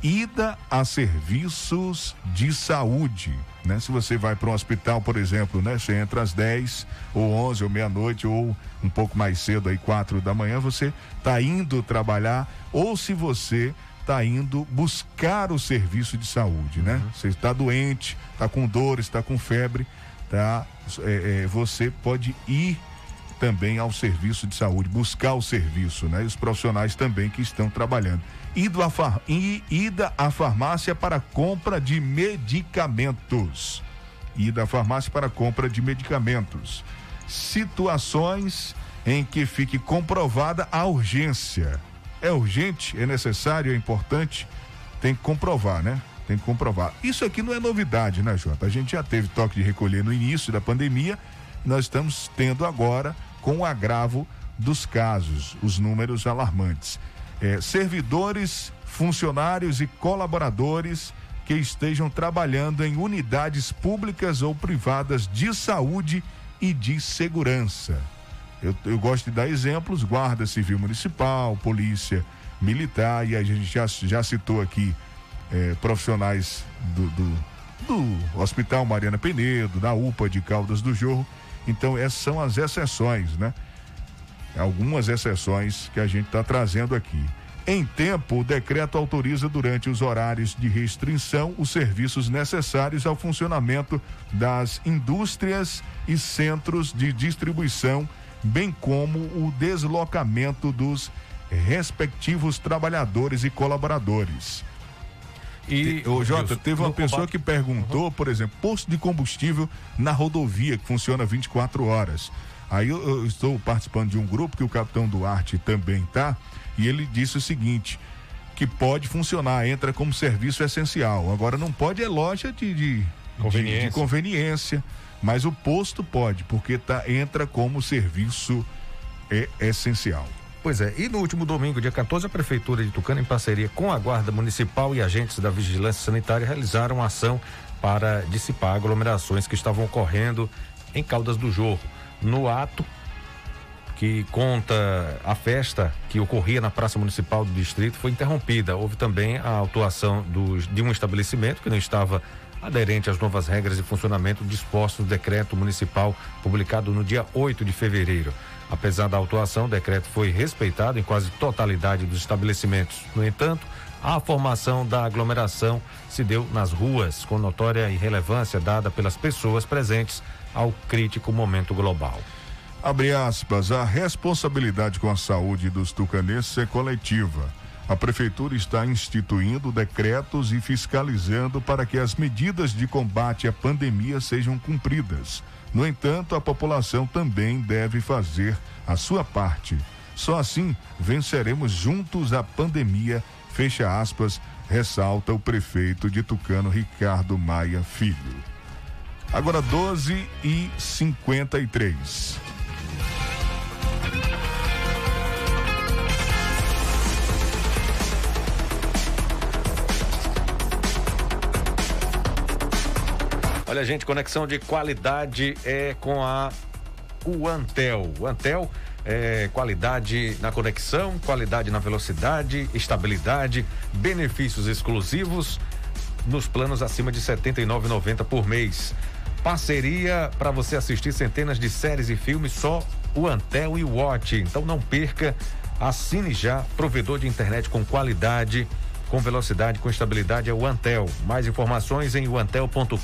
ida a serviços de saúde, né? Se você vai para um hospital, por exemplo, né? Você entra às 10 ou 11 ou meia-noite ou um pouco mais cedo aí quatro da manhã, você está indo trabalhar ou se você está indo buscar o serviço de saúde, né? Uhum. Você está doente, está com dor, está com febre, tá? É, é, você pode ir também ao serviço de saúde, buscar o serviço, né? E os profissionais também que estão trabalhando. Ido a far... Ida à farmácia para compra de medicamentos. Ida à farmácia para compra de medicamentos. Situações em que fique comprovada a urgência. É urgente, é necessário, é importante, tem que comprovar, né? Tem que comprovar. Isso aqui não é novidade, né, Jota? A gente já teve toque de recolher no início da pandemia, nós estamos tendo agora com o agravo dos casos, os números alarmantes. É, servidores, funcionários e colaboradores que estejam trabalhando em unidades públicas ou privadas de saúde e de segurança. Eu, eu gosto de dar exemplos: Guarda Civil Municipal, Polícia Militar, e a gente já, já citou aqui é, profissionais do, do, do Hospital Mariana Penedo, da UPA de Caldas do Jorro. Então, essas são as exceções, né? algumas exceções que a gente está trazendo aqui. Em tempo, o decreto autoriza durante os horários de restrição os serviços necessários ao funcionamento das indústrias e centros de distribuição, bem como o deslocamento dos respectivos trabalhadores e colaboradores. E, o Jota, teve uma pessoa que perguntou, por exemplo, posto de combustível na rodovia, que funciona 24 horas. Aí eu, eu estou participando de um grupo que o capitão Duarte também está e ele disse o seguinte: que pode funcionar, entra como serviço essencial. Agora não pode é loja de, de, conveniência. De, de conveniência mas o posto pode, porque tá, entra como serviço é, essencial. Pois é, e no último domingo, dia 14, a Prefeitura de Tucano, em parceria com a Guarda Municipal e agentes da Vigilância Sanitária, realizaram ação para dissipar aglomerações que estavam ocorrendo em Caldas do Jorro. No ato, que conta a festa que ocorria na Praça Municipal do Distrito foi interrompida. Houve também a autuação do, de um estabelecimento que não estava aderente às novas regras de funcionamento dispostas no decreto municipal publicado no dia 8 de fevereiro. Apesar da autuação, o decreto foi respeitado em quase totalidade dos estabelecimentos. No entanto, a formação da aglomeração se deu nas ruas, com notória irrelevância dada pelas pessoas presentes ao crítico momento global. Abre aspas, a responsabilidade com a saúde dos tucanenses é coletiva. A prefeitura está instituindo decretos e fiscalizando para que as medidas de combate à pandemia sejam cumpridas. No entanto, a população também deve fazer a sua parte. Só assim venceremos juntos a pandemia, fecha aspas, ressalta o prefeito de Tucano, Ricardo Maia Filho. Agora 12 e 53. Olha, gente, conexão de qualidade é com a o Antel. Antel é qualidade na conexão, qualidade na velocidade, estabilidade, benefícios exclusivos nos planos acima de R$ 79,90 por mês. Parceria para você assistir centenas de séries e filmes só o Antel e o Watch. Então não perca, assine já, provedor de internet com qualidade com velocidade, com estabilidade é o Antel. Mais informações em uantel.com.br.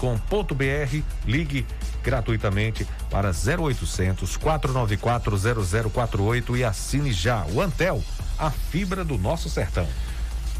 Ligue gratuitamente para 0800 494 0048 e assine já. O Antel, a fibra do nosso sertão.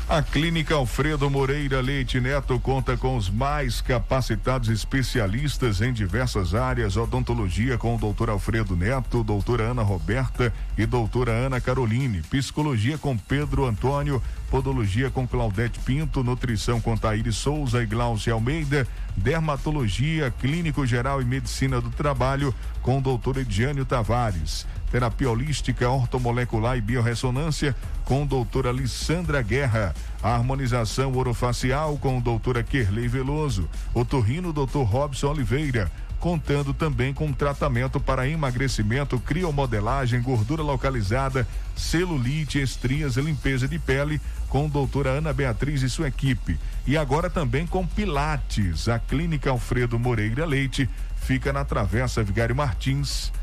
A Clínica Alfredo Moreira Leite Neto conta com os mais capacitados especialistas em diversas áreas, odontologia com o doutor Alfredo Neto, doutora Ana Roberta e doutora Ana Caroline, psicologia com Pedro Antônio, podologia com Claudete Pinto, nutrição com Taíri Souza e Glaucia Almeida, dermatologia, clínico geral e medicina do trabalho com o doutor Ediânio Tavares terapia holística, ortomolecular e biorressonância com doutora Alessandra Guerra, a harmonização orofacial com doutora Kerley Veloso, otorrino doutor Robson Oliveira, contando também com tratamento para emagrecimento, criomodelagem, gordura localizada, celulite, estrias e limpeza de pele com doutora Ana Beatriz e sua equipe. E agora também com Pilates. A Clínica Alfredo Moreira Leite fica na Travessa Vigário Martins,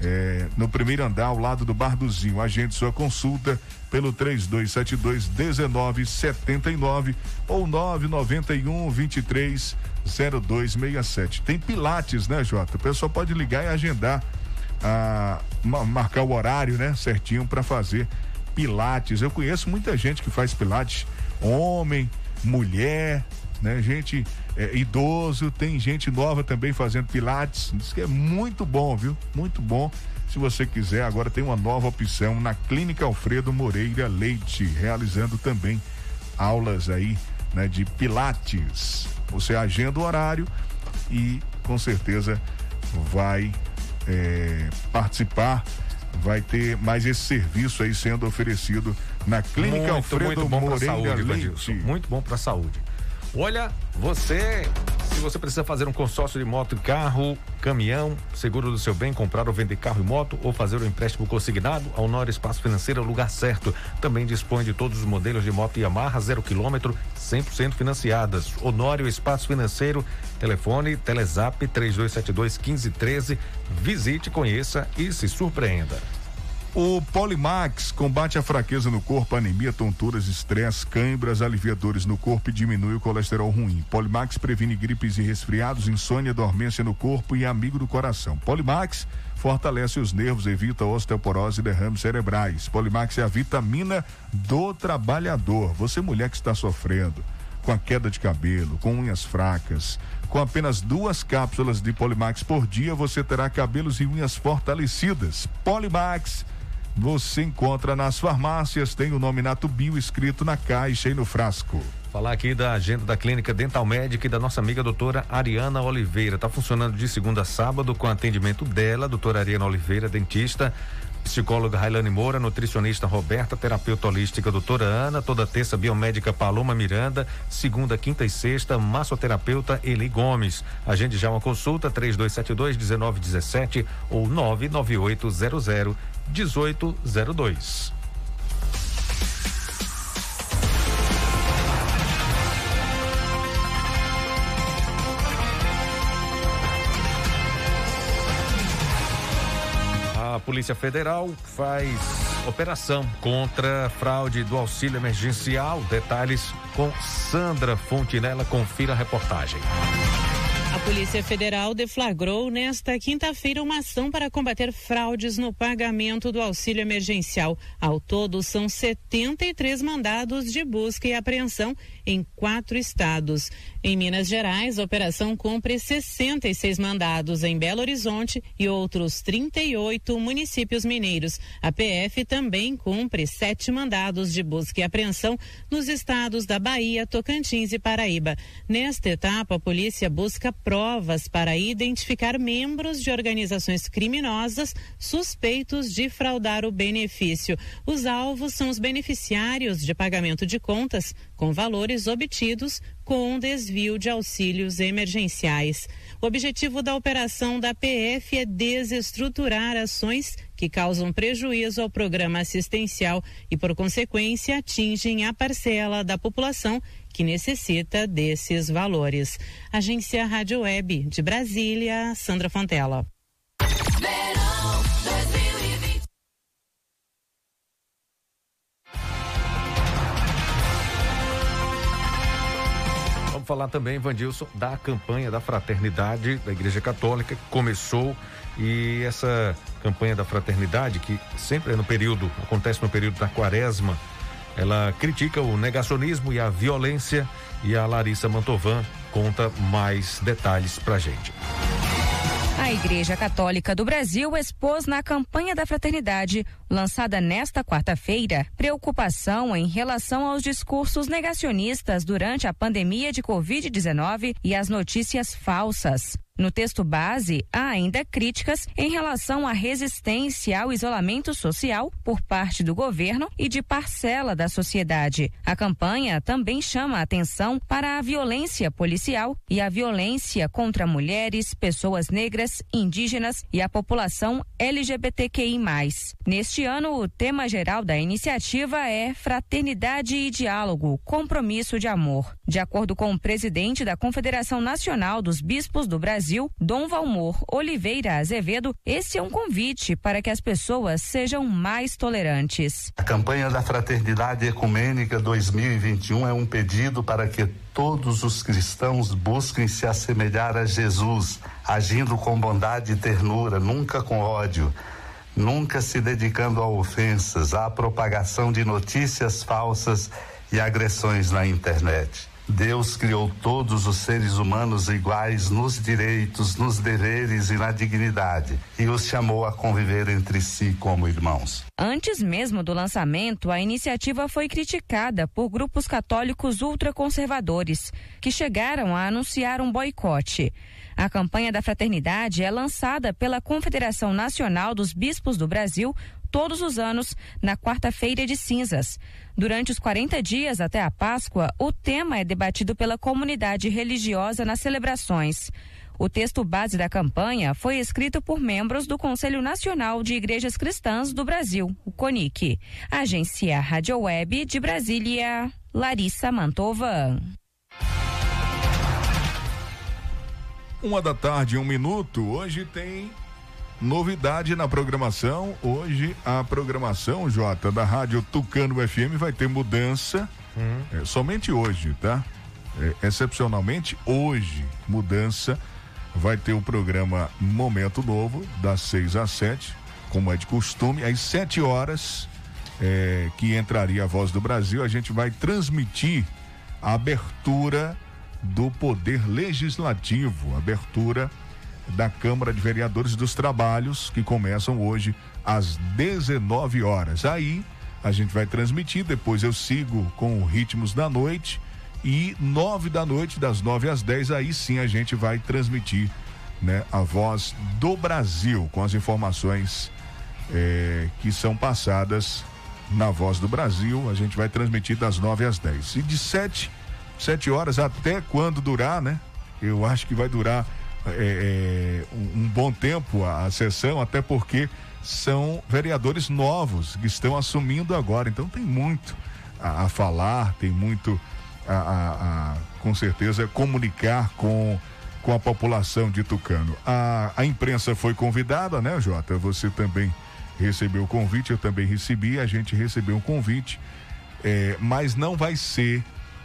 é, no primeiro andar, ao lado do Bar do Zinho. Agende sua consulta pelo 3272 1979 ou 991 23 0267. Tem Pilates, né, Jota? O pessoal pode ligar e agendar, a, marcar o horário, né, certinho para fazer Pilates. Eu conheço muita gente que faz Pilates, homem, mulher, né? Gente é, idoso, tem gente nova também fazendo pilates. Diz que é muito bom, viu? Muito bom. Se você quiser, agora tem uma nova opção na Clínica Alfredo Moreira Leite, realizando também aulas aí, né, de pilates. Você agenda o horário e com certeza vai é, participar, vai ter mais esse serviço aí sendo oferecido na Clínica muito, Alfredo muito Moreira saúde, Leite. Muito bom para a saúde. Olha, você, se você precisa fazer um consórcio de moto carro, caminhão, seguro do seu bem, comprar ou vender carro e moto ou fazer um empréstimo consignado, a Honório Espaço Financeiro é o lugar certo. Também dispõe de todos os modelos de moto Yamaha zero quilômetro, 100% financiadas. Honório Espaço Financeiro, telefone Telezap 3272 1513. Visite, conheça e se surpreenda. O Polimax combate a fraqueza no corpo, anemia, tonturas, estresse, cãibras, alivia dores no corpo e diminui o colesterol ruim. Polimax previne gripes e resfriados, insônia, dormência no corpo e amigo do coração. Polimax fortalece os nervos, evita osteoporose e derrames cerebrais. Polimax é a vitamina do trabalhador. Você mulher que está sofrendo com a queda de cabelo, com unhas fracas, com apenas duas cápsulas de Polimax por dia, você terá cabelos e unhas fortalecidas. Polimax você encontra nas farmácias, tem o nome Natubio escrito na caixa e no frasco. Falar aqui da agenda da Clínica Dental Médica e da nossa amiga doutora Ariana Oliveira. Está funcionando de segunda a sábado com atendimento dela, doutora Ariana Oliveira, dentista psicóloga Railane Moura, nutricionista Roberta, terapeuta holística doutora Ana, toda terça biomédica Paloma Miranda, segunda, quinta e sexta, massoterapeuta Eli Gomes. Agende já uma consulta 3272 1917 ou 99800 1802. A Polícia Federal faz operação contra fraude do auxílio emergencial. Detalhes com Sandra Fontinella. Confira a reportagem. A Polícia Federal deflagrou nesta quinta-feira uma ação para combater fraudes no pagamento do auxílio emergencial. Ao todo, são 73 mandados de busca e apreensão em quatro estados. Em Minas Gerais, a operação cumpre 66 mandados em Belo Horizonte e outros 38 municípios mineiros. A PF também cumpre sete mandados de busca e apreensão nos estados da Bahia, Tocantins e Paraíba. Nesta etapa, a polícia busca provas para identificar membros de organizações criminosas suspeitos de fraudar o benefício. Os alvos são os beneficiários de pagamento de contas com valores obtidos com desvio de auxílios emergenciais. O objetivo da operação da PF é desestruturar ações que causam prejuízo ao programa assistencial e, por consequência, atingem a parcela da população que necessita desses valores. Agência Rádio Web de Brasília, Sandra Fontela. Vamos falar também, Vandilson, da campanha da fraternidade da Igreja Católica que começou e essa campanha da fraternidade que sempre é no período, acontece no período da quaresma, ela critica o negacionismo e a violência e a Larissa Mantovan conta mais detalhes pra gente. A Igreja Católica do Brasil expôs na campanha da fraternidade, lançada nesta quarta-feira, preocupação em relação aos discursos negacionistas durante a pandemia de Covid-19 e as notícias falsas. No texto base, há ainda críticas em relação à resistência ao isolamento social por parte do governo e de parcela da sociedade. A campanha também chama a atenção para a violência policial e a violência contra mulheres, pessoas negras, indígenas e a população LGBTQI. Neste ano, o tema geral da iniciativa é Fraternidade e Diálogo Compromisso de Amor. De acordo com o presidente da Confederação Nacional dos Bispos do Brasil, Dom Valmor Oliveira Azevedo, esse é um convite para que as pessoas sejam mais tolerantes. A campanha da Fraternidade Ecumênica 2021 é um pedido para que todos os cristãos busquem se assemelhar a Jesus, agindo com bondade e ternura, nunca com ódio nunca se dedicando a ofensas, à propagação de notícias falsas e agressões na internet. Deus criou todos os seres humanos iguais nos direitos, nos deveres e na dignidade e os chamou a conviver entre si como irmãos. Antes mesmo do lançamento, a iniciativa foi criticada por grupos católicos ultraconservadores, que chegaram a anunciar um boicote. A campanha da fraternidade é lançada pela Confederação Nacional dos Bispos do Brasil todos os anos, na quarta-feira de cinzas. Durante os 40 dias até a Páscoa, o tema é debatido pela comunidade religiosa nas celebrações. O texto base da campanha foi escrito por membros do Conselho Nacional de Igrejas Cristãs do Brasil, o CONIC. Agência Rádio Web de Brasília, Larissa Mantova. Uma da tarde, um minuto. Hoje tem Novidade na programação. Hoje a programação, Jota, da Rádio Tucano FM vai ter mudança. Hum. É, somente hoje, tá? É, excepcionalmente hoje, mudança. Vai ter o programa Momento Novo, das 6 às 7, como é de costume. Às 7 horas, é, que entraria a Voz do Brasil, a gente vai transmitir a abertura do Poder Legislativo, abertura da Câmara de Vereadores dos Trabalhos, que começam hoje às 19 horas. Aí a gente vai transmitir, depois eu sigo com Ritmos da Noite e nove da noite, das nove às dez, aí sim a gente vai transmitir né, a voz do Brasil com as informações eh, que são passadas na voz do Brasil. A gente vai transmitir das nove às dez. E de sete, sete horas até quando durar, né? Eu acho que vai durar é, é, um, um, bom tempo a, a sessão, até porque são vereadores novos que estão assumindo agora. Então tem muito a, a falar, tem muito a, a, com certeza, comunicar com, com a população de Tucano. A, a imprensa foi convidada, né, Jota? Você também recebeu o convite, eu também recebi, a gente recebeu um convite, é, mas não vai ser,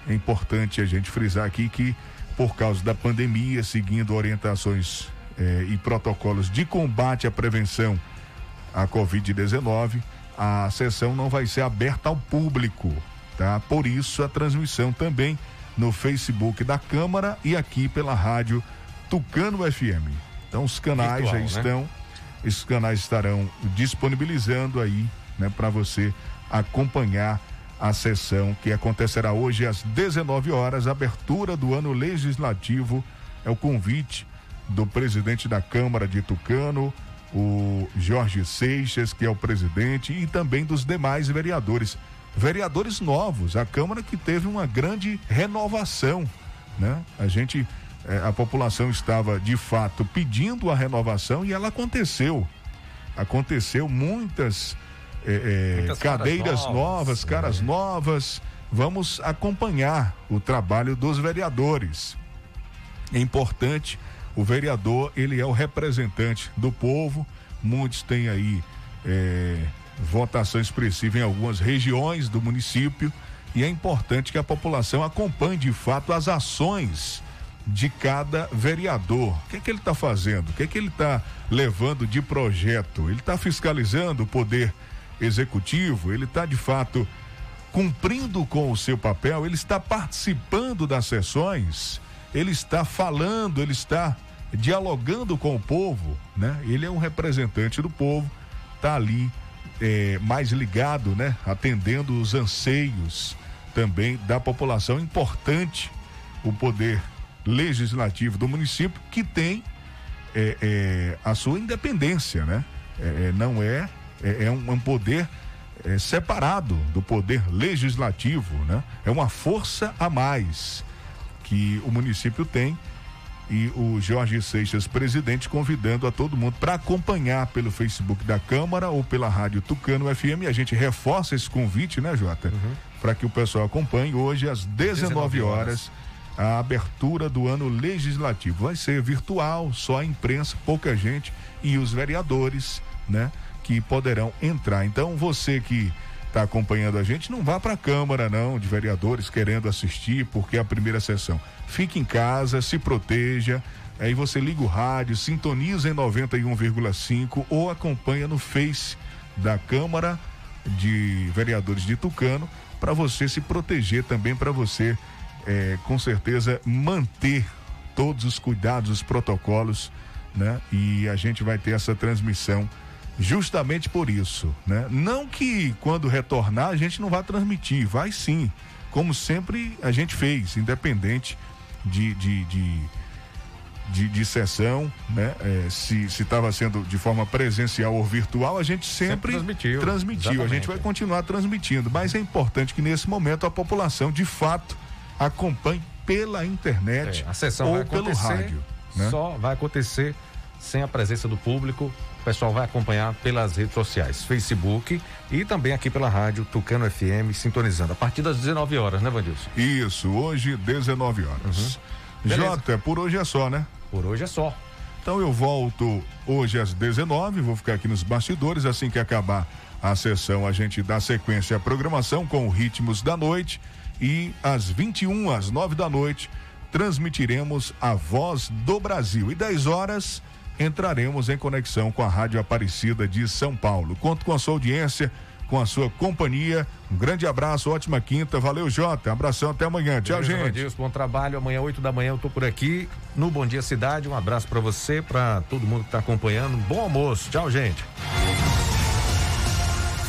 é importante a gente frisar aqui que por causa da pandemia, seguindo orientações eh, e protocolos de combate à prevenção à Covid-19, a sessão não vai ser aberta ao público, tá? Por isso a transmissão também no Facebook da Câmara e aqui pela rádio Tucano FM. Então os canais Virtual, já né? estão, esses canais estarão disponibilizando aí, né, para você acompanhar a sessão que acontecerá hoje às 19 horas, abertura do ano legislativo. É o convite do presidente da Câmara de Tucano, o Jorge Seixas, que é o presidente, e também dos demais vereadores. Vereadores novos, a Câmara que teve uma grande renovação, né? A gente, eh, a população estava de fato pedindo a renovação e ela aconteceu. Aconteceu muitas é, é, cadeiras novas, novas caras é. novas. Vamos acompanhar o trabalho dos vereadores. É importante, o vereador, ele é o representante do povo. Muitos têm aí é, votação expressiva em algumas regiões do município e é importante que a população acompanhe de fato as ações de cada vereador. O que é que ele está fazendo? O que é que ele está levando de projeto? Ele está fiscalizando o poder executivo, ele está de fato cumprindo com o seu papel, ele está participando das sessões, ele está falando, ele está dialogando com o povo, né? Ele é um representante do povo, está ali é, mais ligado, né? Atendendo os anseios também da população. Importante o poder legislativo do município que tem é, é, a sua independência, né? É, é, não é é, é um, um, poder é, separado do poder legislativo, né? É uma força a mais que o município tem e o Jorge Seixas, presidente, convidando a todo mundo para acompanhar pelo Facebook da Câmara ou pela Rádio Tucano FM. A gente reforça esse convite, né, Jota? Uhum. Para que o pessoal acompanhe hoje às 19, 19 horas a abertura do ano legislativo. Vai ser virtual, só a imprensa, pouca gente e os vereadores, né? Que poderão entrar. Então, você que está acompanhando a gente, não vá para a Câmara, não, de vereadores querendo assistir, porque é a primeira sessão. Fique em casa, se proteja. Aí você liga o rádio, sintoniza em 91,5 ou acompanha no Face da Câmara de Vereadores de Tucano para você se proteger também, para você, é, com certeza, manter todos os cuidados, os protocolos, né? E a gente vai ter essa transmissão justamente por isso, né? Não que quando retornar a gente não vá transmitir, vai sim, como sempre a gente fez, independente de, de, de, de, de sessão, né? É, se estava sendo de forma presencial ou virtual, a gente sempre, sempre transmitiu. transmitiu. A gente vai continuar transmitindo, mas é importante que nesse momento a população de fato acompanhe pela internet é, a sessão ou pelo rádio. Né? Só vai acontecer sem a presença do público o pessoal vai acompanhar pelas redes sociais, Facebook e também aqui pela rádio Tucano FM, sintonizando. A partir das 19 horas, né, Vandilson? Isso, hoje, 19 horas. Uhum. Jota, por hoje é só, né? Por hoje é só. Então eu volto hoje às 19, vou ficar aqui nos bastidores. Assim que acabar a sessão, a gente dá sequência à programação com ritmos da noite. E às 21, às 9 da noite, transmitiremos a voz do Brasil. E 10 horas entraremos em conexão com a Rádio Aparecida de São Paulo. Conto com a sua audiência com a sua companhia. Um grande abraço, ótima quinta. Valeu, Jota. Abração, até amanhã. Tchau, Beleza, gente. Adilson, bom trabalho. Amanhã, 8 da manhã, eu tô por aqui no Bom Dia Cidade. Um abraço para você, para todo mundo que está acompanhando. Bom almoço. Tchau, gente.